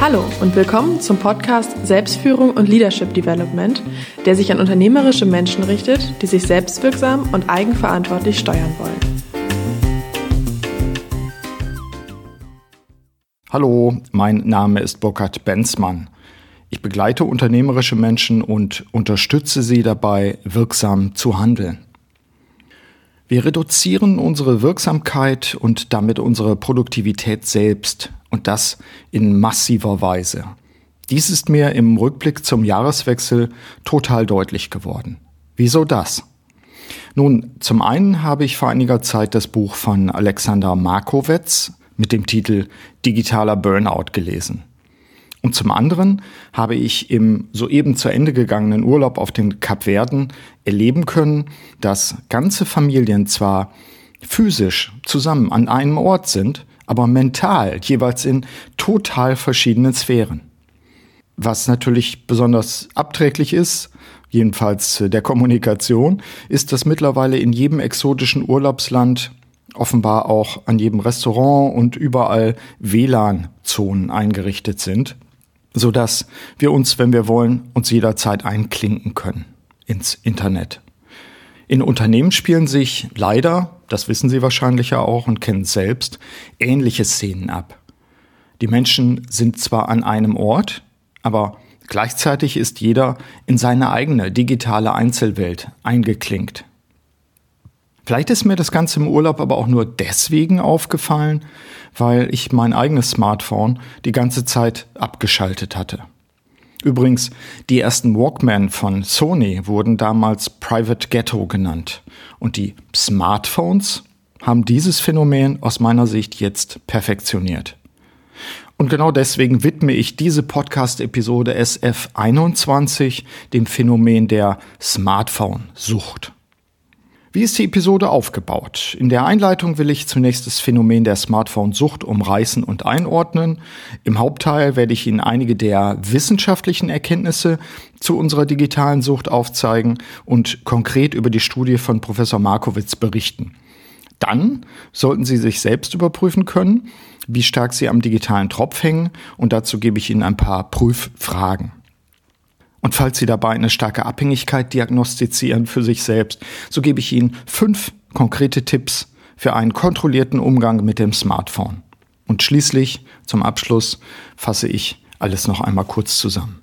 Hallo und willkommen zum Podcast Selbstführung und Leadership Development, der sich an unternehmerische Menschen richtet, die sich selbstwirksam und eigenverantwortlich steuern wollen. Hallo, mein Name ist Burkhard Benzmann. Ich begleite unternehmerische Menschen und unterstütze sie dabei, wirksam zu handeln. Wir reduzieren unsere Wirksamkeit und damit unsere Produktivität selbst und das in massiver Weise. Dies ist mir im Rückblick zum Jahreswechsel total deutlich geworden. Wieso das? Nun, zum einen habe ich vor einiger Zeit das Buch von Alexander Markowitz mit dem Titel Digitaler Burnout gelesen. Und zum anderen habe ich im soeben zu Ende gegangenen Urlaub auf den Kapverden erleben können, dass ganze Familien zwar physisch zusammen an einem Ort sind, aber mental jeweils in total verschiedenen Sphären. Was natürlich besonders abträglich ist, jedenfalls der Kommunikation, ist, dass mittlerweile in jedem exotischen Urlaubsland offenbar auch an jedem Restaurant und überall WLAN-Zonen eingerichtet sind so dass wir uns, wenn wir wollen, uns jederzeit einklinken können ins Internet. In Unternehmen spielen sich leider, das wissen Sie wahrscheinlich ja auch und kennen selbst, ähnliche Szenen ab. Die Menschen sind zwar an einem Ort, aber gleichzeitig ist jeder in seine eigene digitale Einzelwelt eingeklinkt. Vielleicht ist mir das Ganze im Urlaub aber auch nur deswegen aufgefallen, weil ich mein eigenes Smartphone die ganze Zeit abgeschaltet hatte. Übrigens, die ersten Walkman von Sony wurden damals Private Ghetto genannt und die Smartphones haben dieses Phänomen aus meiner Sicht jetzt perfektioniert. Und genau deswegen widme ich diese Podcast-Episode SF21 dem Phänomen der Smartphone-Sucht. Wie ist die Episode aufgebaut? In der Einleitung will ich zunächst das Phänomen der Smartphone-Sucht umreißen und einordnen. Im Hauptteil werde ich Ihnen einige der wissenschaftlichen Erkenntnisse zu unserer digitalen Sucht aufzeigen und konkret über die Studie von Professor Markowitz berichten. Dann sollten Sie sich selbst überprüfen können, wie stark Sie am digitalen Tropf hängen und dazu gebe ich Ihnen ein paar Prüffragen. Und falls Sie dabei eine starke Abhängigkeit diagnostizieren für sich selbst, so gebe ich Ihnen fünf konkrete Tipps für einen kontrollierten Umgang mit dem Smartphone. Und schließlich, zum Abschluss, fasse ich alles noch einmal kurz zusammen.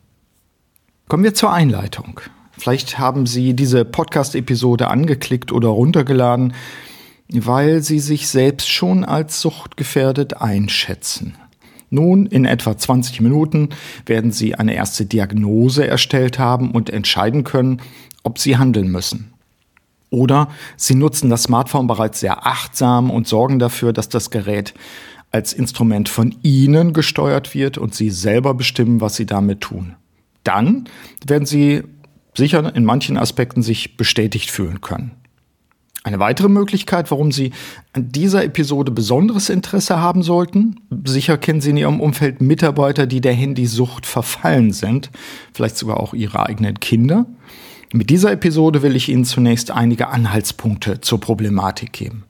Kommen wir zur Einleitung. Vielleicht haben Sie diese Podcast-Episode angeklickt oder runtergeladen, weil Sie sich selbst schon als suchtgefährdet einschätzen. Nun, in etwa 20 Minuten werden Sie eine erste Diagnose erstellt haben und entscheiden können, ob Sie handeln müssen. Oder Sie nutzen das Smartphone bereits sehr achtsam und sorgen dafür, dass das Gerät als Instrument von Ihnen gesteuert wird und Sie selber bestimmen, was Sie damit tun. Dann werden Sie sicher in manchen Aspekten sich bestätigt fühlen können. Eine weitere Möglichkeit, warum Sie an dieser Episode besonderes Interesse haben sollten, sicher kennen Sie in Ihrem Umfeld Mitarbeiter, die der Handysucht verfallen sind, vielleicht sogar auch Ihre eigenen Kinder. Mit dieser Episode will ich Ihnen zunächst einige Anhaltspunkte zur Problematik geben.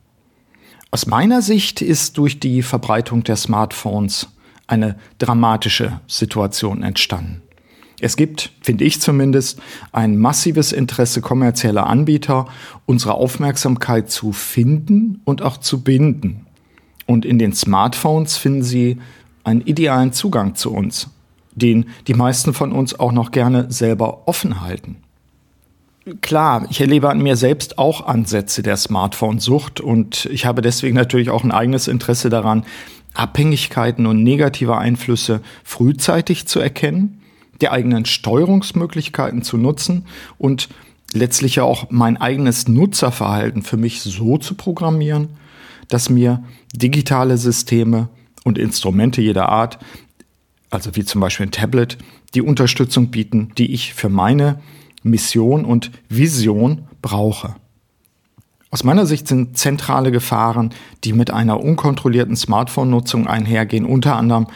Aus meiner Sicht ist durch die Verbreitung der Smartphones eine dramatische Situation entstanden. Es gibt, finde ich zumindest, ein massives Interesse kommerzieller Anbieter, unsere Aufmerksamkeit zu finden und auch zu binden. Und in den Smartphones finden Sie einen idealen Zugang zu uns, den die meisten von uns auch noch gerne selber offen halten. Klar, ich erlebe an mir selbst auch Ansätze der Smartphone-Sucht und ich habe deswegen natürlich auch ein eigenes Interesse daran, Abhängigkeiten und negative Einflüsse frühzeitig zu erkennen die eigenen Steuerungsmöglichkeiten zu nutzen und letztlich ja auch mein eigenes Nutzerverhalten für mich so zu programmieren, dass mir digitale Systeme und Instrumente jeder Art, also wie zum Beispiel ein Tablet, die Unterstützung bieten, die ich für meine Mission und Vision brauche. Aus meiner Sicht sind zentrale Gefahren, die mit einer unkontrollierten Smartphone-Nutzung einhergehen, unter anderem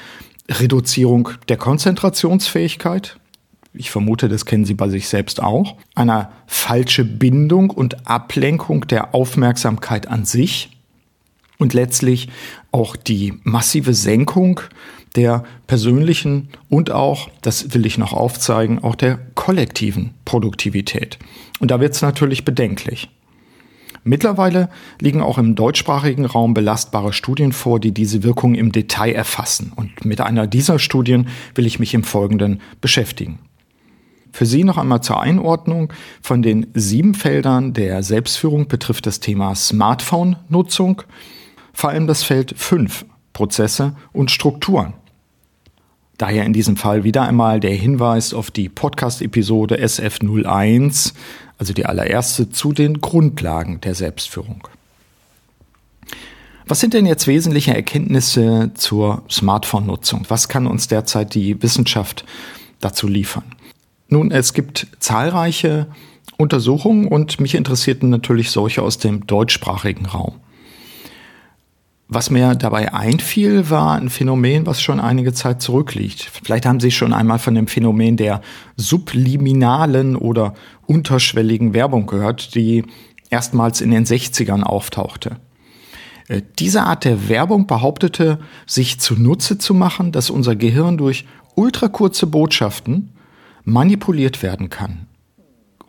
Reduzierung der Konzentrationsfähigkeit. Ich vermute, das kennen Sie bei sich selbst auch. Eine falsche Bindung und Ablenkung der Aufmerksamkeit an sich. Und letztlich auch die massive Senkung der persönlichen und auch, das will ich noch aufzeigen, auch der kollektiven Produktivität. Und da wird es natürlich bedenklich. Mittlerweile liegen auch im deutschsprachigen Raum belastbare Studien vor, die diese Wirkung im Detail erfassen. Und mit einer dieser Studien will ich mich im Folgenden beschäftigen. Für Sie noch einmal zur Einordnung. Von den sieben Feldern der Selbstführung betrifft das Thema Smartphone-Nutzung vor allem das Feld 5, Prozesse und Strukturen. Daher in diesem Fall wieder einmal der Hinweis auf die Podcast-Episode SF01, also die allererste zu den Grundlagen der Selbstführung. Was sind denn jetzt wesentliche Erkenntnisse zur Smartphone-Nutzung? Was kann uns derzeit die Wissenschaft dazu liefern? Nun, es gibt zahlreiche Untersuchungen und mich interessierten natürlich solche aus dem deutschsprachigen Raum. Was mir dabei einfiel, war ein Phänomen, was schon einige Zeit zurückliegt. Vielleicht haben Sie schon einmal von dem Phänomen der subliminalen oder unterschwelligen Werbung gehört, die erstmals in den 60ern auftauchte. Äh, diese Art der Werbung behauptete, sich zunutze zu machen, dass unser Gehirn durch ultrakurze Botschaften manipuliert werden kann.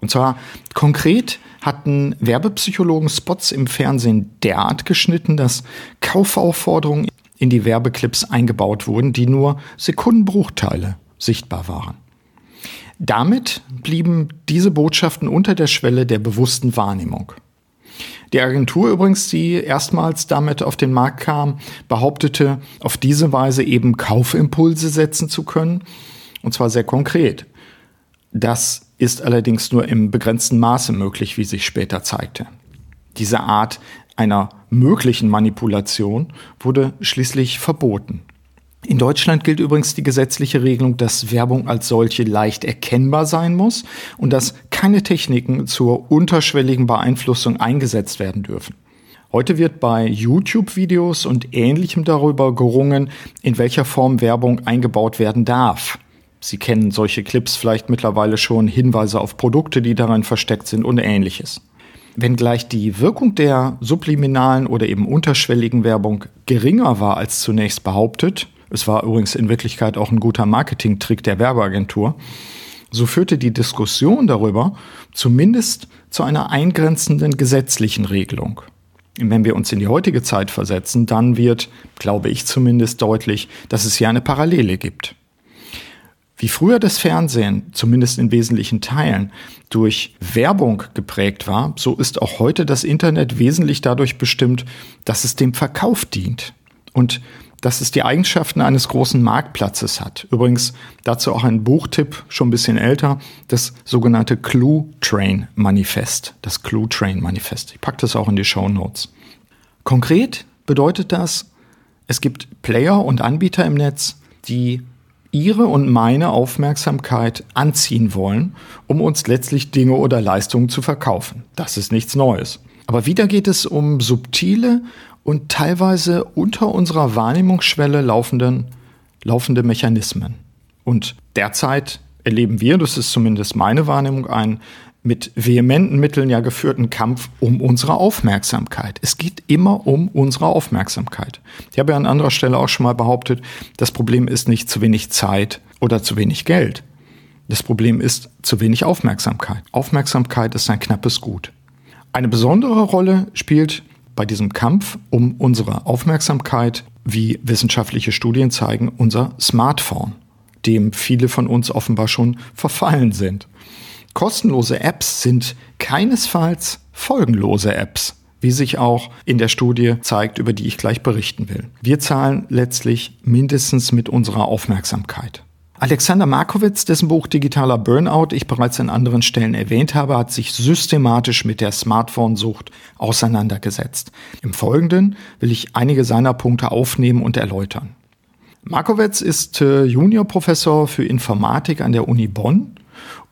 Und zwar konkret hatten Werbepsychologen Spots im Fernsehen derart geschnitten, dass Kaufaufforderungen in die Werbeclips eingebaut wurden, die nur Sekundenbruchteile sichtbar waren. Damit blieben diese Botschaften unter der Schwelle der bewussten Wahrnehmung. Die Agentur übrigens, die erstmals damit auf den Markt kam, behauptete, auf diese Weise eben Kaufimpulse setzen zu können, und zwar sehr konkret. Das ist allerdings nur im begrenzten Maße möglich, wie sich später zeigte. Diese Art einer möglichen Manipulation wurde schließlich verboten. In Deutschland gilt übrigens die gesetzliche Regelung, dass Werbung als solche leicht erkennbar sein muss und dass keine Techniken zur unterschwelligen Beeinflussung eingesetzt werden dürfen. Heute wird bei YouTube-Videos und ähnlichem darüber gerungen, in welcher Form Werbung eingebaut werden darf. Sie kennen solche Clips vielleicht mittlerweile schon, Hinweise auf Produkte, die darin versteckt sind und ähnliches. Wenngleich die Wirkung der subliminalen oder eben unterschwelligen Werbung geringer war als zunächst behauptet, es war übrigens in Wirklichkeit auch ein guter Marketingtrick der Werbeagentur, so führte die Diskussion darüber zumindest zu einer eingrenzenden gesetzlichen Regelung. Wenn wir uns in die heutige Zeit versetzen, dann wird, glaube ich zumindest, deutlich, dass es hier eine Parallele gibt. Wie früher das Fernsehen, zumindest in wesentlichen Teilen, durch Werbung geprägt war, so ist auch heute das Internet wesentlich dadurch bestimmt, dass es dem Verkauf dient und dass es die Eigenschaften eines großen Marktplatzes hat. Übrigens dazu auch ein Buchtipp, schon ein bisschen älter, das sogenannte Clue Train Manifest. Das Clue Train Manifest. Ich packe das auch in die Show Notes. Konkret bedeutet das, es gibt Player und Anbieter im Netz, die ihre und meine Aufmerksamkeit anziehen wollen, um uns letztlich Dinge oder Leistungen zu verkaufen. Das ist nichts Neues. Aber wieder geht es um subtile und teilweise unter unserer Wahrnehmungsschwelle laufenden, laufende Mechanismen. Und derzeit erleben wir, das ist zumindest meine Wahrnehmung, einen mit vehementen Mitteln ja geführten Kampf um unsere Aufmerksamkeit. Es geht immer um unsere Aufmerksamkeit. Ich habe ja an anderer Stelle auch schon mal behauptet, das Problem ist nicht zu wenig Zeit oder zu wenig Geld. Das Problem ist zu wenig Aufmerksamkeit. Aufmerksamkeit ist ein knappes Gut. Eine besondere Rolle spielt bei diesem Kampf um unsere Aufmerksamkeit, wie wissenschaftliche Studien zeigen, unser Smartphone, dem viele von uns offenbar schon verfallen sind. Kostenlose Apps sind keinesfalls folgenlose Apps, wie sich auch in der Studie zeigt, über die ich gleich berichten will. Wir zahlen letztlich mindestens mit unserer Aufmerksamkeit. Alexander Markowitz, dessen Buch Digitaler Burnout ich bereits an anderen Stellen erwähnt habe, hat sich systematisch mit der Smartphone-Sucht auseinandergesetzt. Im Folgenden will ich einige seiner Punkte aufnehmen und erläutern. Markowitz ist äh, Juniorprofessor für Informatik an der Uni Bonn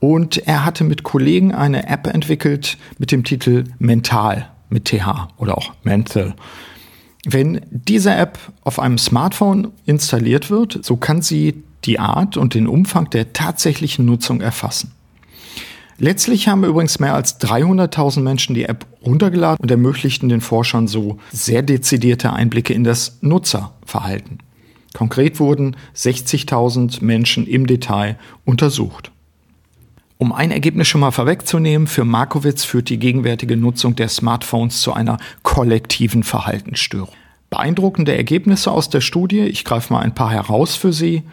und er hatte mit Kollegen eine App entwickelt mit dem Titel Mental mit TH oder auch Mental. Wenn diese App auf einem Smartphone installiert wird, so kann sie die Art und den Umfang der tatsächlichen Nutzung erfassen. Letztlich haben übrigens mehr als 300.000 Menschen die App runtergeladen und ermöglichten den Forschern so sehr dezidierte Einblicke in das Nutzerverhalten. Konkret wurden 60.000 Menschen im Detail untersucht. Um ein Ergebnis schon mal vorwegzunehmen, für Markowitz führt die gegenwärtige Nutzung der Smartphones zu einer kollektiven Verhaltensstörung. Beeindruckende Ergebnisse aus der Studie, ich greife mal ein paar heraus für Sie.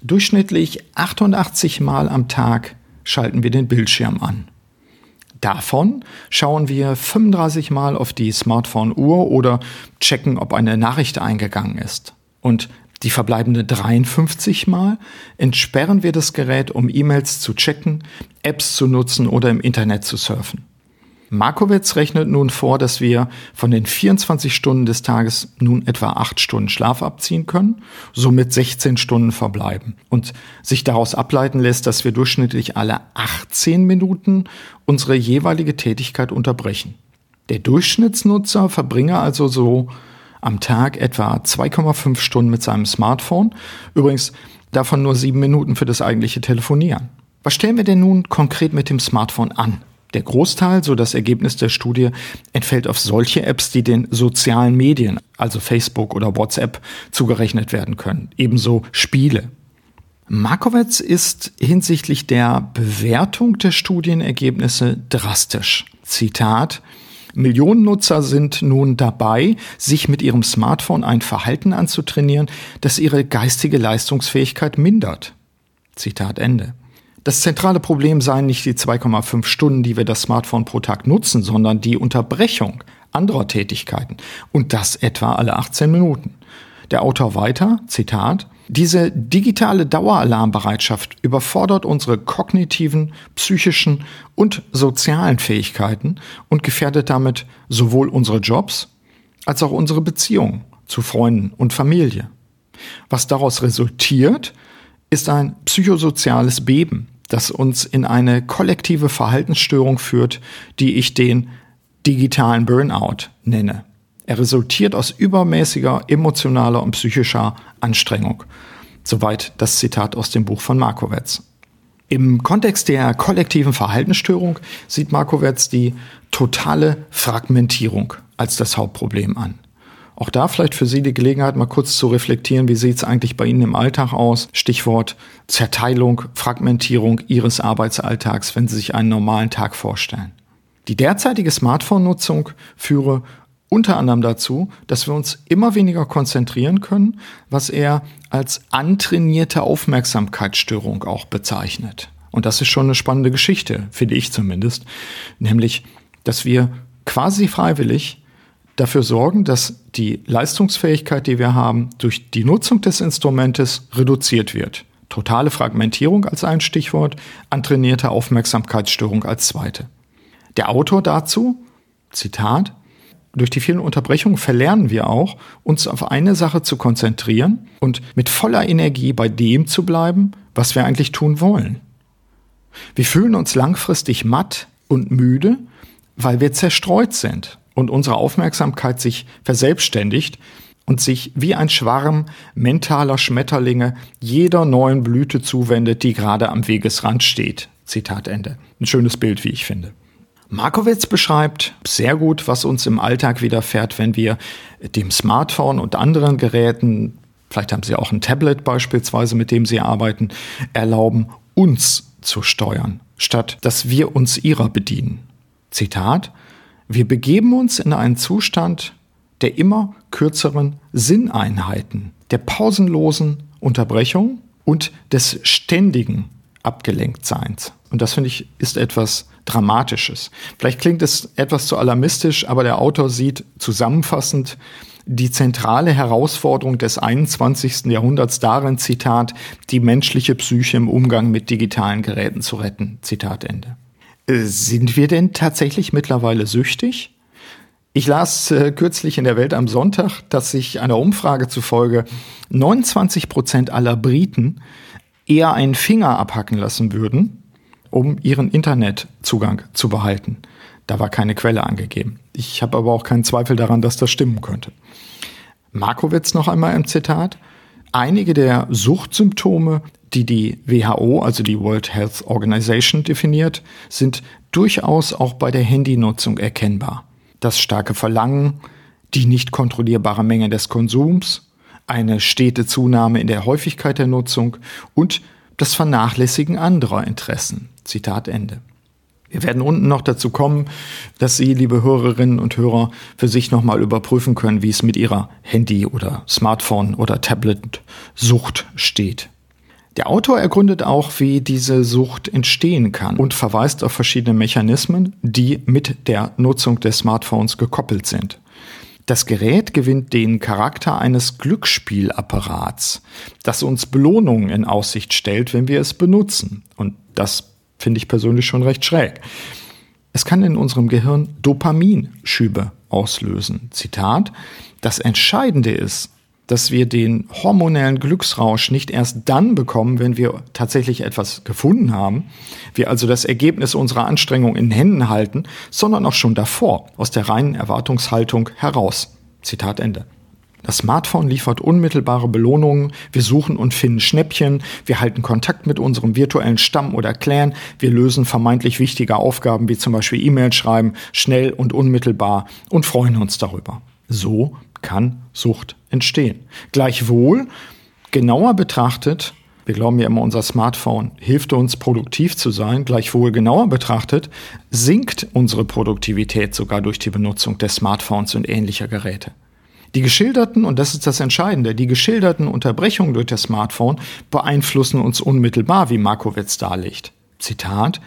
Durchschnittlich 88 Mal am Tag schalten wir den Bildschirm an. Davon schauen wir 35 Mal auf die Smartphone-Uhr oder checken, ob eine Nachricht eingegangen ist. Und die verbleibende 53 Mal entsperren wir das Gerät, um E-Mails zu checken, Apps zu nutzen oder im Internet zu surfen. Markowitz rechnet nun vor, dass wir von den 24 Stunden des Tages nun etwa 8 Stunden Schlaf abziehen können, somit 16 Stunden verbleiben und sich daraus ableiten lässt, dass wir durchschnittlich alle 18 Minuten unsere jeweilige Tätigkeit unterbrechen. Der Durchschnittsnutzer verbringe also so am Tag etwa 2,5 Stunden mit seinem Smartphone, übrigens davon nur 7 Minuten für das eigentliche Telefonieren. Was stellen wir denn nun konkret mit dem Smartphone an? Der Großteil, so das Ergebnis der Studie, entfällt auf solche Apps, die den sozialen Medien, also Facebook oder WhatsApp, zugerechnet werden können. Ebenso Spiele. Markowitz ist hinsichtlich der Bewertung der Studienergebnisse drastisch. Zitat Millionen Nutzer sind nun dabei, sich mit ihrem Smartphone ein Verhalten anzutrainieren, das ihre geistige Leistungsfähigkeit mindert. Zitat Ende. Das zentrale Problem seien nicht die 2,5 Stunden, die wir das Smartphone pro Tag nutzen, sondern die Unterbrechung anderer Tätigkeiten. Und das etwa alle 18 Minuten. Der Autor weiter, Zitat, diese digitale Daueralarmbereitschaft überfordert unsere kognitiven, psychischen und sozialen Fähigkeiten und gefährdet damit sowohl unsere Jobs als auch unsere Beziehungen zu Freunden und Familie. Was daraus resultiert, ist ein psychosoziales Beben, das uns in eine kollektive Verhaltensstörung führt, die ich den digitalen Burnout nenne. Er resultiert aus übermäßiger emotionaler und psychischer Anstrengung. Soweit das Zitat aus dem Buch von Markowitz. Im Kontext der kollektiven Verhaltensstörung sieht Markowitz die totale Fragmentierung als das Hauptproblem an. Auch da vielleicht für Sie die Gelegenheit, mal kurz zu reflektieren, wie sieht es eigentlich bei Ihnen im Alltag aus? Stichwort Zerteilung, Fragmentierung Ihres Arbeitsalltags, wenn Sie sich einen normalen Tag vorstellen. Die derzeitige Smartphone-Nutzung führe unter anderem dazu, dass wir uns immer weniger konzentrieren können, was er als antrainierte Aufmerksamkeitsstörung auch bezeichnet. Und das ist schon eine spannende Geschichte, finde ich zumindest, nämlich, dass wir quasi freiwillig dafür sorgen, dass die Leistungsfähigkeit, die wir haben, durch die Nutzung des Instrumentes reduziert wird. Totale Fragmentierung als ein Stichwort, antrainierte Aufmerksamkeitsstörung als zweite. Der Autor dazu, Zitat, durch die vielen Unterbrechungen verlernen wir auch, uns auf eine Sache zu konzentrieren und mit voller Energie bei dem zu bleiben, was wir eigentlich tun wollen. Wir fühlen uns langfristig matt und müde, weil wir zerstreut sind und unsere Aufmerksamkeit sich verselbstständigt und sich wie ein Schwarm mentaler Schmetterlinge jeder neuen Blüte zuwendet, die gerade am Wegesrand steht. Zitat Ende. Ein schönes Bild, wie ich finde. Markowitz beschreibt sehr gut, was uns im Alltag widerfährt, wenn wir dem Smartphone und anderen Geräten, vielleicht haben Sie auch ein Tablet beispielsweise, mit dem Sie arbeiten, erlauben, uns zu steuern, statt dass wir uns ihrer bedienen. Zitat, wir begeben uns in einen Zustand der immer kürzeren Sinneinheiten, der pausenlosen Unterbrechung und des ständigen Abgelenktseins. Und das finde ich ist etwas Dramatisches. Vielleicht klingt es etwas zu alarmistisch, aber der Autor sieht zusammenfassend die zentrale Herausforderung des 21. Jahrhunderts darin, Zitat, die menschliche Psyche im Umgang mit digitalen Geräten zu retten. Zitat Ende. Äh, sind wir denn tatsächlich mittlerweile süchtig? Ich las äh, kürzlich in der Welt am Sonntag, dass sich einer Umfrage zufolge 29 Prozent aller Briten eher einen Finger abhacken lassen würden, um ihren Internetzugang zu behalten. Da war keine Quelle angegeben. Ich habe aber auch keinen Zweifel daran, dass das stimmen könnte. Markowitz noch einmal im Zitat. Einige der Suchtsymptome die die WHO, also die World Health Organization, definiert, sind durchaus auch bei der Handynutzung erkennbar. Das starke Verlangen, die nicht kontrollierbare Menge des Konsums, eine stete Zunahme in der Häufigkeit der Nutzung und das Vernachlässigen anderer Interessen. Zitat Ende. Wir werden unten noch dazu kommen, dass Sie, liebe Hörerinnen und Hörer, für sich nochmal überprüfen können, wie es mit Ihrer Handy- oder Smartphone- oder Tablet-Sucht steht. Der Autor ergründet auch, wie diese Sucht entstehen kann und verweist auf verschiedene Mechanismen, die mit der Nutzung des Smartphones gekoppelt sind. Das Gerät gewinnt den Charakter eines Glücksspielapparats, das uns Belohnungen in Aussicht stellt, wenn wir es benutzen. Und das finde ich persönlich schon recht schräg. Es kann in unserem Gehirn Dopaminschübe auslösen. Zitat, das Entscheidende ist, dass wir den hormonellen Glücksrausch nicht erst dann bekommen, wenn wir tatsächlich etwas gefunden haben, wir also das Ergebnis unserer Anstrengung in Händen halten, sondern auch schon davor, aus der reinen Erwartungshaltung heraus. Zitat Ende. Das Smartphone liefert unmittelbare Belohnungen. Wir suchen und finden Schnäppchen. Wir halten Kontakt mit unserem virtuellen Stamm oder Clan. Wir lösen vermeintlich wichtige Aufgaben wie zum Beispiel E-Mail schreiben, schnell und unmittelbar und freuen uns darüber. So kann Sucht entstehen. Gleichwohl, genauer betrachtet, wir glauben ja immer, unser Smartphone hilft uns, produktiv zu sein. Gleichwohl genauer betrachtet, sinkt unsere Produktivität sogar durch die Benutzung des Smartphones und ähnlicher Geräte. Die geschilderten, und das ist das Entscheidende, die geschilderten Unterbrechungen durch das Smartphone beeinflussen uns unmittelbar, wie Markowitz darlegt. Zitat,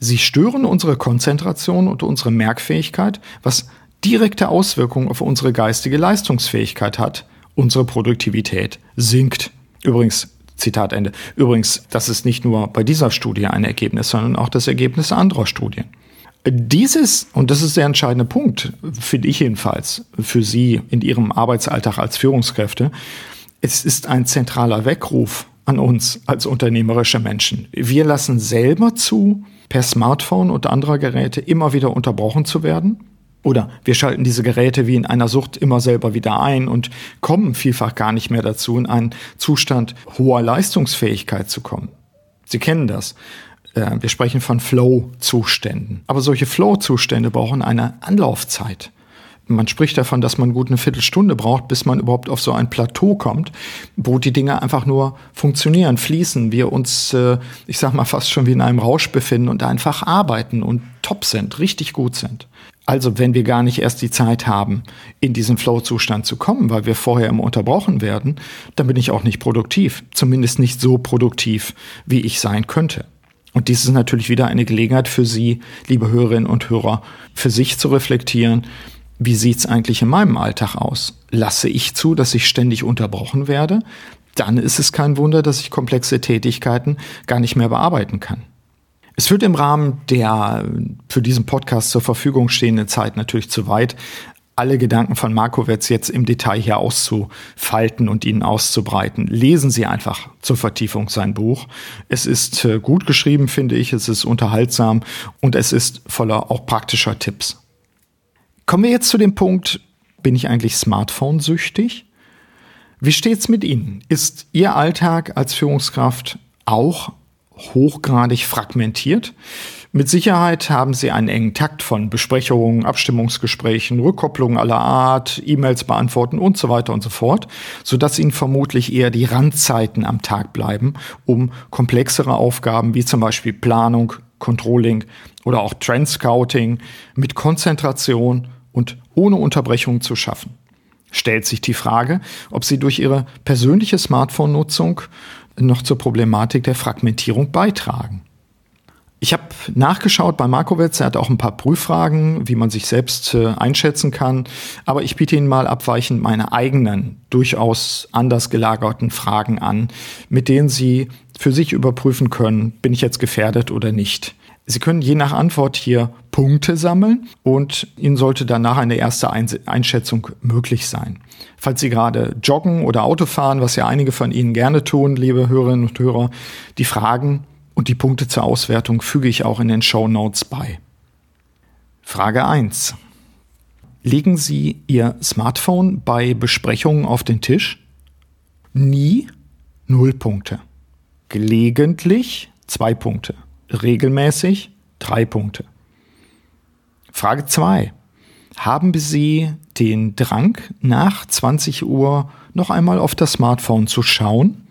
Sie stören unsere Konzentration und unsere Merkfähigkeit, was direkte Auswirkungen auf unsere geistige Leistungsfähigkeit hat. Unsere Produktivität sinkt. Übrigens, Zitat Ende. Übrigens, das ist nicht nur bei dieser Studie ein Ergebnis, sondern auch das Ergebnis anderer Studien. Dieses, und das ist der entscheidende Punkt, finde ich jedenfalls, für Sie in Ihrem Arbeitsalltag als Führungskräfte, es ist ein zentraler Weckruf an uns als unternehmerische Menschen. Wir lassen selber zu, per Smartphone und anderer Geräte immer wieder unterbrochen zu werden. Oder wir schalten diese Geräte wie in einer Sucht immer selber wieder ein und kommen vielfach gar nicht mehr dazu, in einen Zustand hoher Leistungsfähigkeit zu kommen. Sie kennen das. Äh, wir sprechen von Flow-Zuständen. Aber solche Flow-Zustände brauchen eine Anlaufzeit. Man spricht davon, dass man gut eine Viertelstunde braucht, bis man überhaupt auf so ein Plateau kommt, wo die Dinge einfach nur funktionieren, fließen, wir uns, äh, ich sag mal, fast schon wie in einem Rausch befinden und einfach arbeiten und top sind, richtig gut sind. Also wenn wir gar nicht erst die Zeit haben, in diesen Flow-Zustand zu kommen, weil wir vorher immer unterbrochen werden, dann bin ich auch nicht produktiv. Zumindest nicht so produktiv, wie ich sein könnte. Und dies ist natürlich wieder eine Gelegenheit für Sie, liebe Hörerinnen und Hörer, für sich zu reflektieren, wie sieht's eigentlich in meinem Alltag aus? Lasse ich zu, dass ich ständig unterbrochen werde? Dann ist es kein Wunder, dass ich komplexe Tätigkeiten gar nicht mehr bearbeiten kann. Es führt im Rahmen der für diesen Podcast zur Verfügung stehenden Zeit natürlich zu weit, alle Gedanken von Markowitz jetzt im Detail hier auszufalten und ihnen auszubreiten. Lesen Sie einfach zur Vertiefung sein Buch. Es ist äh, gut geschrieben, finde ich. Es ist unterhaltsam und es ist voller auch praktischer Tipps. Kommen wir jetzt zu dem Punkt, bin ich eigentlich Smartphone-süchtig? Wie steht's mit Ihnen? Ist Ihr Alltag als Führungskraft auch hochgradig fragmentiert? Mit Sicherheit haben Sie einen engen Takt von Besprechungen, Abstimmungsgesprächen, Rückkopplungen aller Art, E-Mails beantworten und so weiter und so fort, sodass Ihnen vermutlich eher die Randzeiten am Tag bleiben, um komplexere Aufgaben wie zum Beispiel Planung, Controlling oder auch Trend Scouting mit Konzentration und ohne Unterbrechung zu schaffen. Stellt sich die Frage, ob Sie durch Ihre persönliche Smartphone-Nutzung noch zur Problematik der Fragmentierung beitragen. Ich habe nachgeschaut bei Markowitz, er hat auch ein paar Prüffragen, wie man sich selbst äh, einschätzen kann. Aber ich biete Ihnen mal abweichend meine eigenen, durchaus anders gelagerten Fragen an, mit denen Sie für sich überprüfen können, bin ich jetzt gefährdet oder nicht. Sie können je nach Antwort hier Punkte sammeln und Ihnen sollte danach eine erste Einschätzung möglich sein. Falls Sie gerade joggen oder Auto fahren, was ja einige von Ihnen gerne tun, liebe Hörerinnen und Hörer, die Fragen und die Punkte zur Auswertung füge ich auch in den Show Notes bei. Frage 1. Legen Sie Ihr Smartphone bei Besprechungen auf den Tisch? Nie null Punkte. Gelegentlich zwei Punkte. Regelmäßig drei Punkte. Frage 2. Haben Sie den Drang, nach 20 Uhr noch einmal auf das Smartphone zu schauen?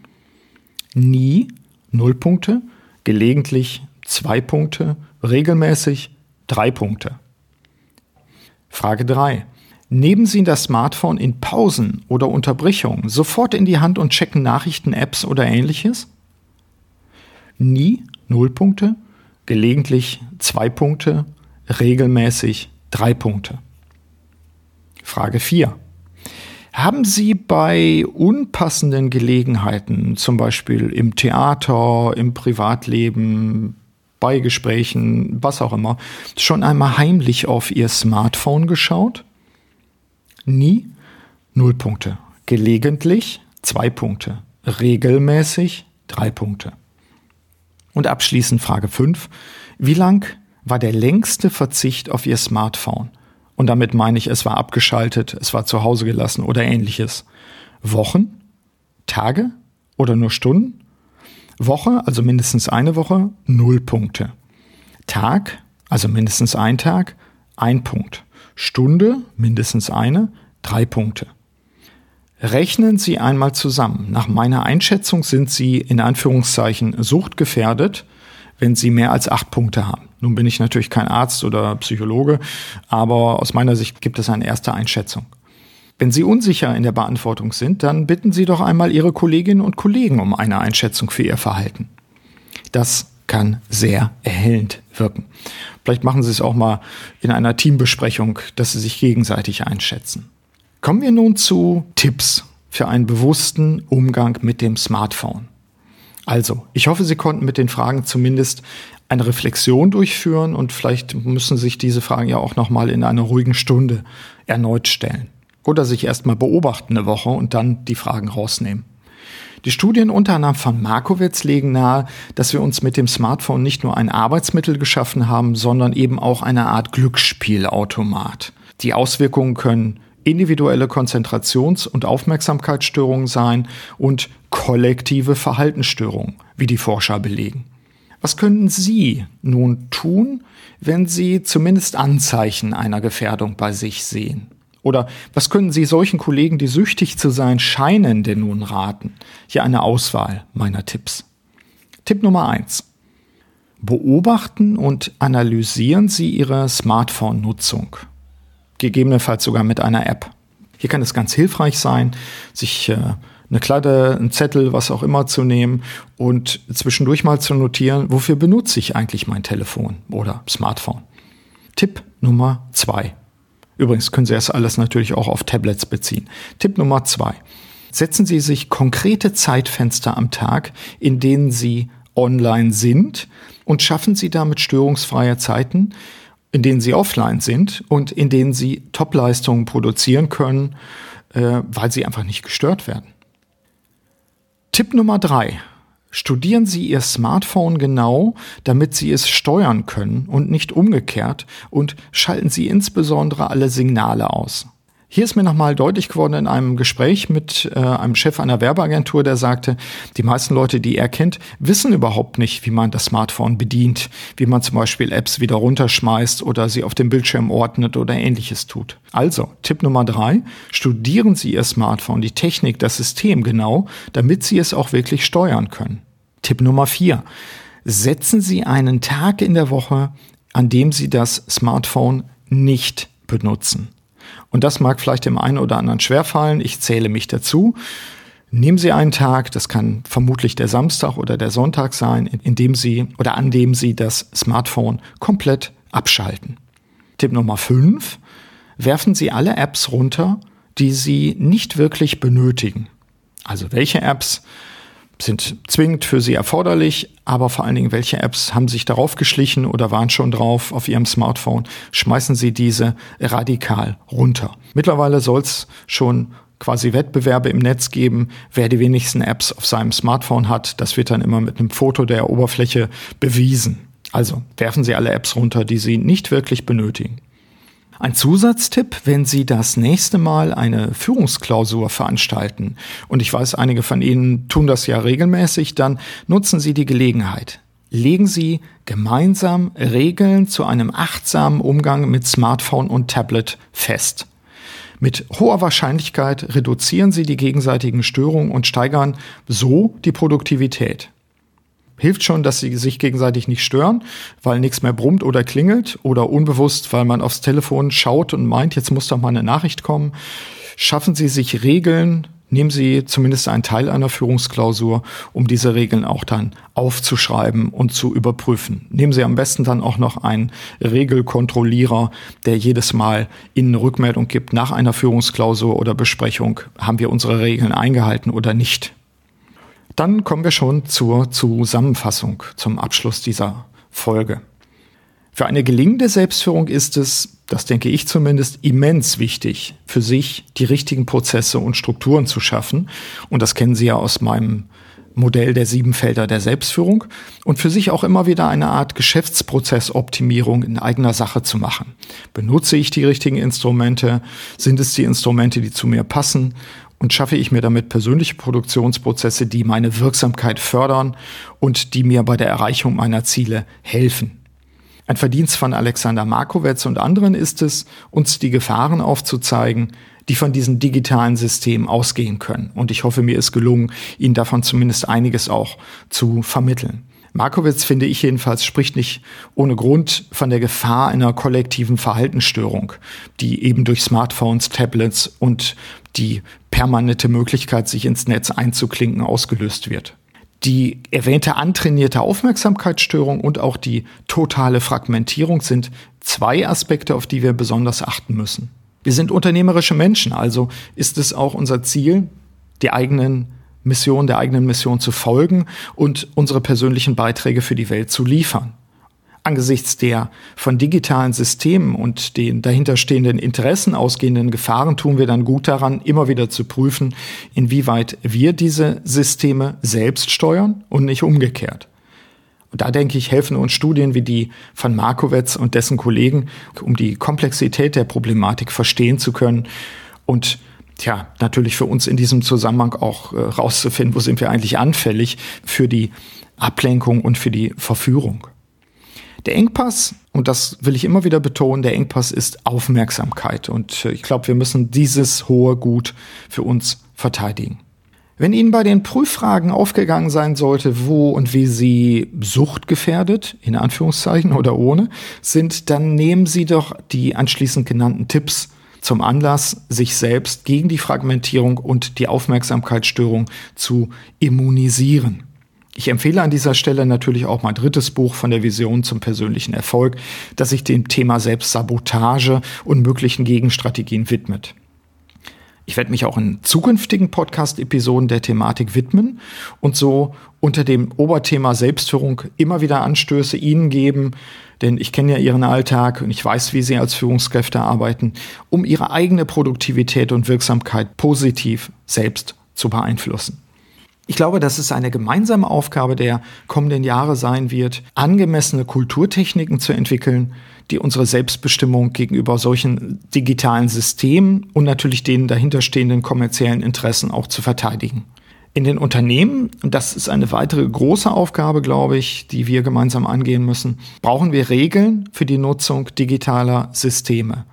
Nie, null Punkte, gelegentlich zwei Punkte, regelmäßig drei Punkte. Frage 3. Nehmen Sie das Smartphone in Pausen oder Unterbrechungen sofort in die Hand und checken Nachrichten, Apps oder ähnliches? Nie null Punkte, gelegentlich zwei Punkte, regelmäßig drei Punkte. Frage 4. Haben Sie bei unpassenden Gelegenheiten, zum Beispiel im Theater, im Privatleben, bei Gesprächen, was auch immer, schon einmal heimlich auf Ihr Smartphone geschaut? Nie? Null Punkte. Gelegentlich? Zwei Punkte. Regelmäßig? Drei Punkte. Und abschließend Frage 5. Wie lang war der längste Verzicht auf Ihr Smartphone? Und damit meine ich, es war abgeschaltet, es war zu Hause gelassen oder ähnliches. Wochen? Tage? Oder nur Stunden? Woche, also mindestens eine Woche, null Punkte. Tag, also mindestens ein Tag, ein Punkt. Stunde, mindestens eine, drei Punkte. Rechnen Sie einmal zusammen. Nach meiner Einschätzung sind Sie in Anführungszeichen suchtgefährdet, wenn Sie mehr als acht Punkte haben. Nun bin ich natürlich kein Arzt oder Psychologe, aber aus meiner Sicht gibt es eine erste Einschätzung. Wenn Sie unsicher in der Beantwortung sind, dann bitten Sie doch einmal Ihre Kolleginnen und Kollegen um eine Einschätzung für Ihr Verhalten. Das kann sehr erhellend wirken. Vielleicht machen Sie es auch mal in einer Teambesprechung, dass Sie sich gegenseitig einschätzen. Kommen wir nun zu Tipps für einen bewussten Umgang mit dem Smartphone. Also, ich hoffe, Sie konnten mit den Fragen zumindest eine Reflexion durchführen und vielleicht müssen sich diese Fragen ja auch noch mal in einer ruhigen Stunde erneut stellen oder sich erstmal beobachten eine Woche und dann die Fragen rausnehmen. Die Studien unter anderem von Markowitz legen nahe, dass wir uns mit dem Smartphone nicht nur ein Arbeitsmittel geschaffen haben, sondern eben auch eine Art Glücksspielautomat. Die Auswirkungen können individuelle Konzentrations- und Aufmerksamkeitsstörungen sein und kollektive Verhaltensstörungen, wie die Forscher belegen. Was könnten Sie nun tun, wenn Sie zumindest Anzeichen einer Gefährdung bei sich sehen? Oder was können Sie solchen Kollegen, die süchtig zu sein scheinen, denn nun raten? Hier eine Auswahl meiner Tipps. Tipp Nummer eins: Beobachten und analysieren Sie Ihre Smartphone-Nutzung. Gegebenenfalls sogar mit einer App. Hier kann es ganz hilfreich sein, sich äh, eine Kladde, ein Zettel, was auch immer zu nehmen und zwischendurch mal zu notieren, wofür benutze ich eigentlich mein Telefon oder Smartphone. Tipp Nummer zwei. Übrigens können Sie das alles natürlich auch auf Tablets beziehen. Tipp Nummer zwei. Setzen Sie sich konkrete Zeitfenster am Tag, in denen Sie online sind und schaffen Sie damit störungsfreie Zeiten, in denen Sie offline sind und in denen Sie Topleistungen produzieren können, äh, weil Sie einfach nicht gestört werden. Tipp Nummer drei. Studieren Sie Ihr Smartphone genau, damit Sie es steuern können und nicht umgekehrt und schalten Sie insbesondere alle Signale aus. Hier ist mir nochmal deutlich geworden in einem Gespräch mit äh, einem Chef einer Werbeagentur, der sagte, die meisten Leute, die er kennt, wissen überhaupt nicht, wie man das Smartphone bedient, wie man zum Beispiel Apps wieder runterschmeißt oder sie auf dem Bildschirm ordnet oder ähnliches tut. Also, Tipp Nummer drei, studieren Sie Ihr Smartphone, die Technik, das System genau, damit Sie es auch wirklich steuern können. Tipp Nummer vier, setzen Sie einen Tag in der Woche, an dem Sie das Smartphone nicht benutzen. Und das mag vielleicht dem einen oder anderen schwerfallen. Ich zähle mich dazu. Nehmen Sie einen Tag, das kann vermutlich der Samstag oder der Sonntag sein, in dem Sie oder an dem Sie das Smartphone komplett abschalten. Tipp Nummer 5. Werfen Sie alle Apps runter, die Sie nicht wirklich benötigen. Also welche Apps sind zwingend für Sie erforderlich, aber vor allen Dingen, welche Apps haben sich darauf geschlichen oder waren schon drauf auf Ihrem Smartphone? Schmeißen Sie diese radikal runter. Mittlerweile soll es schon quasi Wettbewerbe im Netz geben, wer die wenigsten Apps auf seinem Smartphone hat. Das wird dann immer mit einem Foto der Oberfläche bewiesen. Also werfen Sie alle Apps runter, die Sie nicht wirklich benötigen. Ein Zusatztipp, wenn Sie das nächste Mal eine Führungsklausur veranstalten, und ich weiß, einige von Ihnen tun das ja regelmäßig, dann nutzen Sie die Gelegenheit. legen Sie gemeinsam Regeln zu einem achtsamen Umgang mit Smartphone und Tablet fest. Mit hoher Wahrscheinlichkeit reduzieren Sie die gegenseitigen Störungen und steigern so die Produktivität. Hilft schon, dass Sie sich gegenseitig nicht stören, weil nichts mehr brummt oder klingelt oder unbewusst, weil man aufs Telefon schaut und meint, jetzt muss doch mal eine Nachricht kommen. Schaffen Sie sich Regeln, nehmen Sie zumindest einen Teil einer Führungsklausur, um diese Regeln auch dann aufzuschreiben und zu überprüfen. Nehmen Sie am besten dann auch noch einen Regelkontrollierer, der jedes Mal Ihnen Rückmeldung gibt nach einer Führungsklausur oder Besprechung, haben wir unsere Regeln eingehalten oder nicht. Dann kommen wir schon zur Zusammenfassung, zum Abschluss dieser Folge. Für eine gelingende Selbstführung ist es, das denke ich zumindest, immens wichtig, für sich die richtigen Prozesse und Strukturen zu schaffen. Und das kennen Sie ja aus meinem Modell der sieben Felder der Selbstführung und für sich auch immer wieder eine Art Geschäftsprozessoptimierung in eigener Sache zu machen. Benutze ich die richtigen Instrumente? Sind es die Instrumente, die zu mir passen? Und schaffe ich mir damit persönliche Produktionsprozesse, die meine Wirksamkeit fördern und die mir bei der Erreichung meiner Ziele helfen? Ein Verdienst von Alexander Markowitz und anderen ist es, uns die Gefahren aufzuzeigen, die von diesen digitalen Systemen ausgehen können. Und ich hoffe, mir ist gelungen, Ihnen davon zumindest einiges auch zu vermitteln. Markowitz, finde ich jedenfalls, spricht nicht ohne Grund von der Gefahr einer kollektiven Verhaltensstörung, die eben durch Smartphones, Tablets und die permanente Möglichkeit, sich ins Netz einzuklinken, ausgelöst wird die erwähnte antrainierte Aufmerksamkeitsstörung und auch die totale Fragmentierung sind zwei Aspekte, auf die wir besonders achten müssen. Wir sind unternehmerische Menschen, also ist es auch unser Ziel, die eigenen Mission, der eigenen Mission zu folgen und unsere persönlichen Beiträge für die Welt zu liefern angesichts der von digitalen Systemen und den dahinterstehenden Interessen ausgehenden Gefahren tun wir dann gut daran, immer wieder zu prüfen, inwieweit wir diese Systeme selbst steuern und nicht umgekehrt. Und da denke ich, helfen uns Studien wie die von Markowitz und dessen Kollegen, um die Komplexität der Problematik verstehen zu können und Tja, natürlich für uns in diesem Zusammenhang auch äh, rauszufinden, wo sind wir eigentlich anfällig für die Ablenkung und für die Verführung. Der Engpass, und das will ich immer wieder betonen, der Engpass ist Aufmerksamkeit. Und äh, ich glaube, wir müssen dieses hohe Gut für uns verteidigen. Wenn Ihnen bei den Prüffragen aufgegangen sein sollte, wo und wie Sie suchtgefährdet, in Anführungszeichen oder ohne, sind, dann nehmen Sie doch die anschließend genannten Tipps zum Anlass, sich selbst gegen die Fragmentierung und die Aufmerksamkeitsstörung zu immunisieren. Ich empfehle an dieser Stelle natürlich auch mein drittes Buch von der Vision zum persönlichen Erfolg, das sich dem Thema Selbstsabotage und möglichen Gegenstrategien widmet. Ich werde mich auch in zukünftigen Podcast-Episoden der Thematik widmen und so unter dem Oberthema Selbstführung immer wieder Anstöße Ihnen geben, denn ich kenne ja Ihren Alltag und ich weiß, wie Sie als Führungskräfte arbeiten, um Ihre eigene Produktivität und Wirksamkeit positiv selbst zu beeinflussen. Ich glaube, dass es eine gemeinsame Aufgabe der kommenden Jahre sein wird, angemessene Kulturtechniken zu entwickeln, die unsere Selbstbestimmung gegenüber solchen digitalen Systemen und natürlich den dahinterstehenden kommerziellen Interessen auch zu verteidigen. In den Unternehmen, und das ist eine weitere große Aufgabe, glaube ich, die wir gemeinsam angehen müssen, brauchen wir Regeln für die Nutzung digitaler Systeme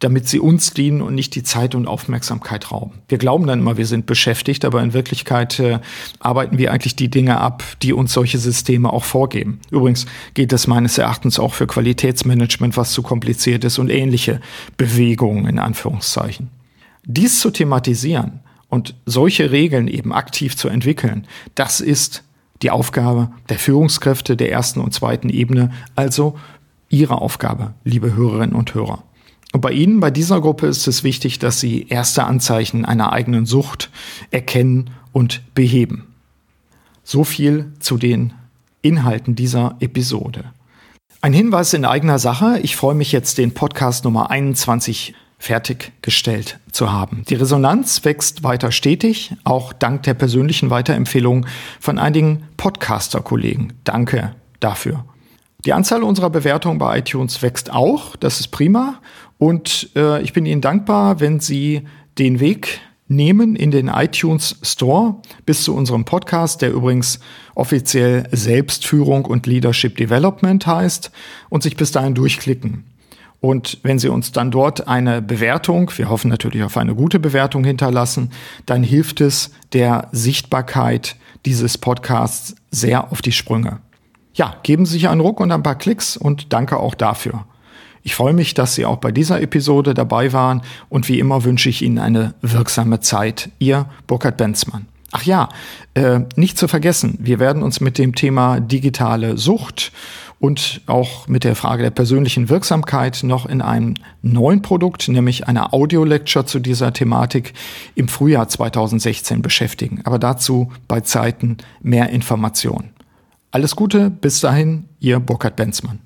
damit sie uns dienen und nicht die Zeit und Aufmerksamkeit rauben. Wir glauben dann immer, wir sind beschäftigt, aber in Wirklichkeit äh, arbeiten wir eigentlich die Dinge ab, die uns solche Systeme auch vorgeben. Übrigens geht es meines Erachtens auch für Qualitätsmanagement, was zu kompliziert ist und ähnliche Bewegungen in Anführungszeichen. Dies zu thematisieren und solche Regeln eben aktiv zu entwickeln, das ist die Aufgabe der Führungskräfte der ersten und zweiten Ebene, also Ihre Aufgabe, liebe Hörerinnen und Hörer. Und bei Ihnen, bei dieser Gruppe ist es wichtig, dass Sie erste Anzeichen einer eigenen Sucht erkennen und beheben. So viel zu den Inhalten dieser Episode. Ein Hinweis in eigener Sache. Ich freue mich jetzt, den Podcast Nummer 21 fertiggestellt zu haben. Die Resonanz wächst weiter stetig, auch dank der persönlichen Weiterempfehlungen von einigen Podcaster-Kollegen. Danke dafür. Die Anzahl unserer Bewertungen bei iTunes wächst auch, das ist prima. Und äh, ich bin Ihnen dankbar, wenn Sie den Weg nehmen in den iTunes Store bis zu unserem Podcast, der übrigens offiziell Selbstführung und Leadership Development heißt, und sich bis dahin durchklicken. Und wenn Sie uns dann dort eine Bewertung, wir hoffen natürlich auf eine gute Bewertung hinterlassen, dann hilft es der Sichtbarkeit dieses Podcasts sehr auf die Sprünge. Ja, geben Sie sich einen Ruck und ein paar Klicks und danke auch dafür. Ich freue mich, dass Sie auch bei dieser Episode dabei waren und wie immer wünsche ich Ihnen eine wirksame Zeit. Ihr Burkhard Benzmann. Ach ja, äh, nicht zu vergessen, wir werden uns mit dem Thema digitale Sucht und auch mit der Frage der persönlichen Wirksamkeit noch in einem neuen Produkt, nämlich einer Audio-Lecture zu dieser Thematik im Frühjahr 2016 beschäftigen. Aber dazu bei Zeiten mehr Informationen. Alles Gute, bis dahin, Ihr Burkhard Benzmann.